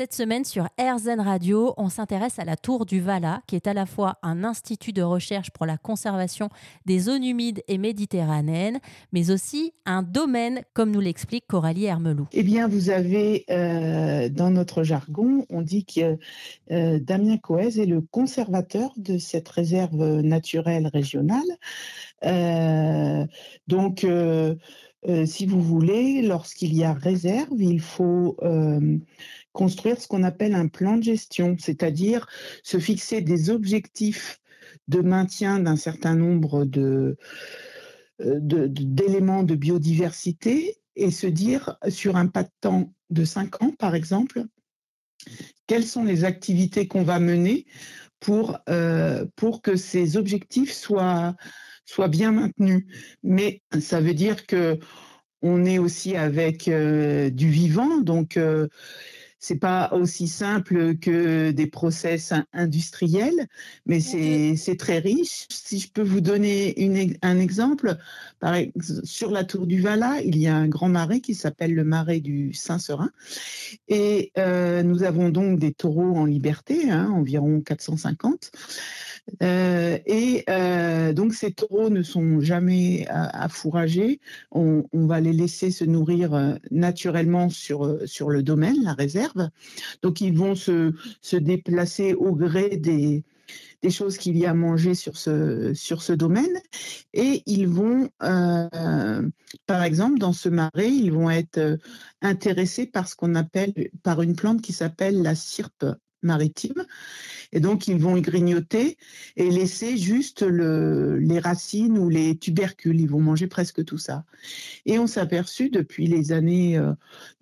Cette semaine sur RZN Radio, on s'intéresse à la Tour du Vala, qui est à la fois un institut de recherche pour la conservation des zones humides et méditerranéennes, mais aussi un domaine, comme nous l'explique Coralie Hermelou. Eh bien, vous avez, euh, dans notre jargon, on dit que euh, Damien Coez est le conservateur de cette réserve naturelle régionale. Euh, donc, si vous voulez, lorsqu'il y a réserve, il faut construire ce qu'on appelle un plan de gestion, c'est-à-dire se fixer des objectifs de maintien d'un certain nombre de, euh, d'éléments de, biodiversité et se dire sur un pas de temps de cinq ans, par exemple, quelles sont les activités qu'on va mener pour, euh, pour que ces objectifs soient, soient bien maintenus. Mais ça veut dire que on est aussi avec euh, du vivant, donc c'est pas aussi simple que des process industriels, mais c'est très riche. Si je peux vous donner un exemple, par, sur la tour du Vala, il y a un grand marais qui s'appelle le marais du Saint-Serin. Et euh, nous avons donc des taureaux en liberté, hein, environ 450. Euh, et euh, donc ces taureaux ne sont jamais affouragés. On, on, va les laisser se nourrir euh, naturellement sur, sur le domaine, la réserve. Donc ils vont se, se déplacer au gré des, des choses qu'il y a à manger sur ce, sur ce domaine. Et ils vont, par exemple, dans ce marais, ils vont être intéressés par ce qu'on appelle, par une plante qui s'appelle la sirpe maritime. Et donc, ils vont grignoter et laisser juste le, les racines ou les tubercules. Ils vont manger presque tout ça. Et on s'est aperçu depuis les années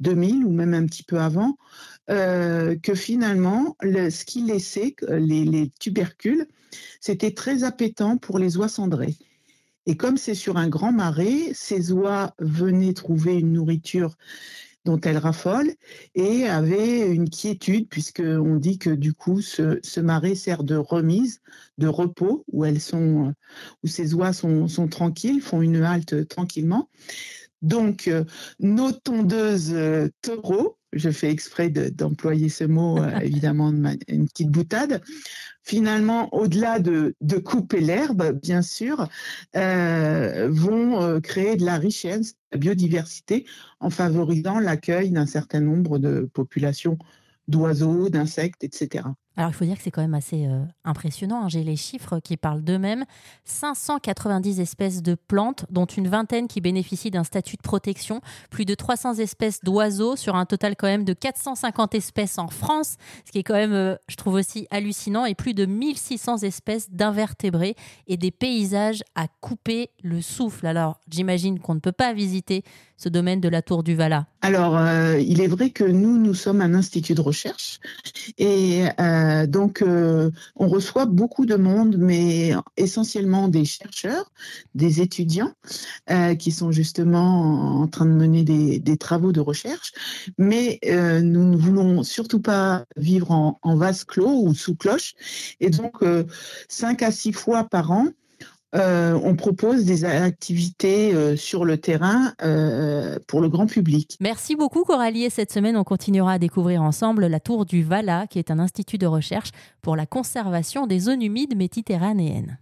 2000 euh, ou même un petit peu avant euh, que finalement, le, ce qu'ils laissaient, les, les tubercules, c'était très appétant pour les oies cendrées. Et comme c'est sur un grand marais, ces oies venaient trouver une nourriture dont elle raffole et avait une quiétude puisqu'on dit que du coup ce, marais sert de remise, de repos où elles ces oies sont tranquilles, font une halte tranquillement. Donc euh, nos tondeuses euh, taureaux je fais exprès d'employer ce mot, euh, évidemment, une petite boutade. Finalement, au-delà de, couper l'herbe, bien sûr, euh, vont créer de la richesse, de la biodiversité, en favorisant l'accueil d'un certain nombre de populations d'oiseaux, d'insectes, etc. Alors il faut dire que c'est quand même assez euh, impressionnant. Hein. J'ai les chiffres qui parlent d'eux-mêmes. 590 espèces de plantes, dont une vingtaine qui bénéficient d'un statut de protection. Plus de 300 espèces d'oiseaux sur un total quand même de 450 espèces en France, ce qui est quand même, euh, je trouve aussi hallucinant. Et plus de 1600 espèces d'invertébrés et des paysages à couper le souffle. Alors j'imagine qu'on ne peut pas visiter ce domaine de la Tour du Vala. Alors euh, il est vrai que nous, nous sommes un institut de recherche et donc, euh, on reçoit beaucoup de monde, mais essentiellement des chercheurs, des étudiants euh, qui sont justement en train de mener des, travaux de recherche. Mais nous ne voulons surtout pas vivre en, en vase clos ou sous cloche. Et donc, cinq à six fois par an, euh, on propose des activités euh, sur le terrain euh, pour le grand public. Merci beaucoup Coralie et cette semaine on continuera à découvrir ensemble la Tour du Vala qui est un institut de recherche pour la conservation des zones humides méditerranéennes.